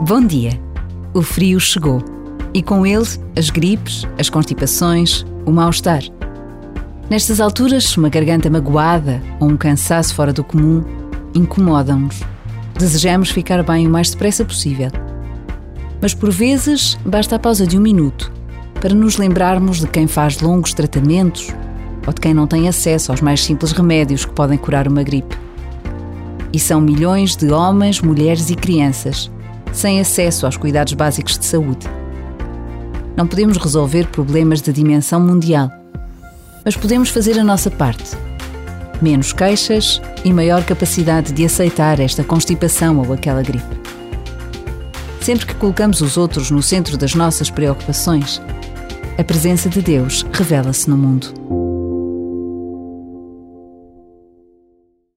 Bom dia! O frio chegou e com ele as gripes, as constipações, o mal-estar. Nestas alturas, uma garganta magoada ou um cansaço fora do comum incomodam-nos. Desejamos ficar bem o mais depressa possível. Mas por vezes basta a pausa de um minuto para nos lembrarmos de quem faz longos tratamentos ou de quem não tem acesso aos mais simples remédios que podem curar uma gripe. E são milhões de homens, mulheres e crianças sem acesso aos cuidados básicos de saúde. Não podemos resolver problemas de dimensão mundial, mas podemos fazer a nossa parte. Menos queixas e maior capacidade de aceitar esta constipação ou aquela gripe. Sempre que colocamos os outros no centro das nossas preocupações, a presença de Deus revela-se no mundo.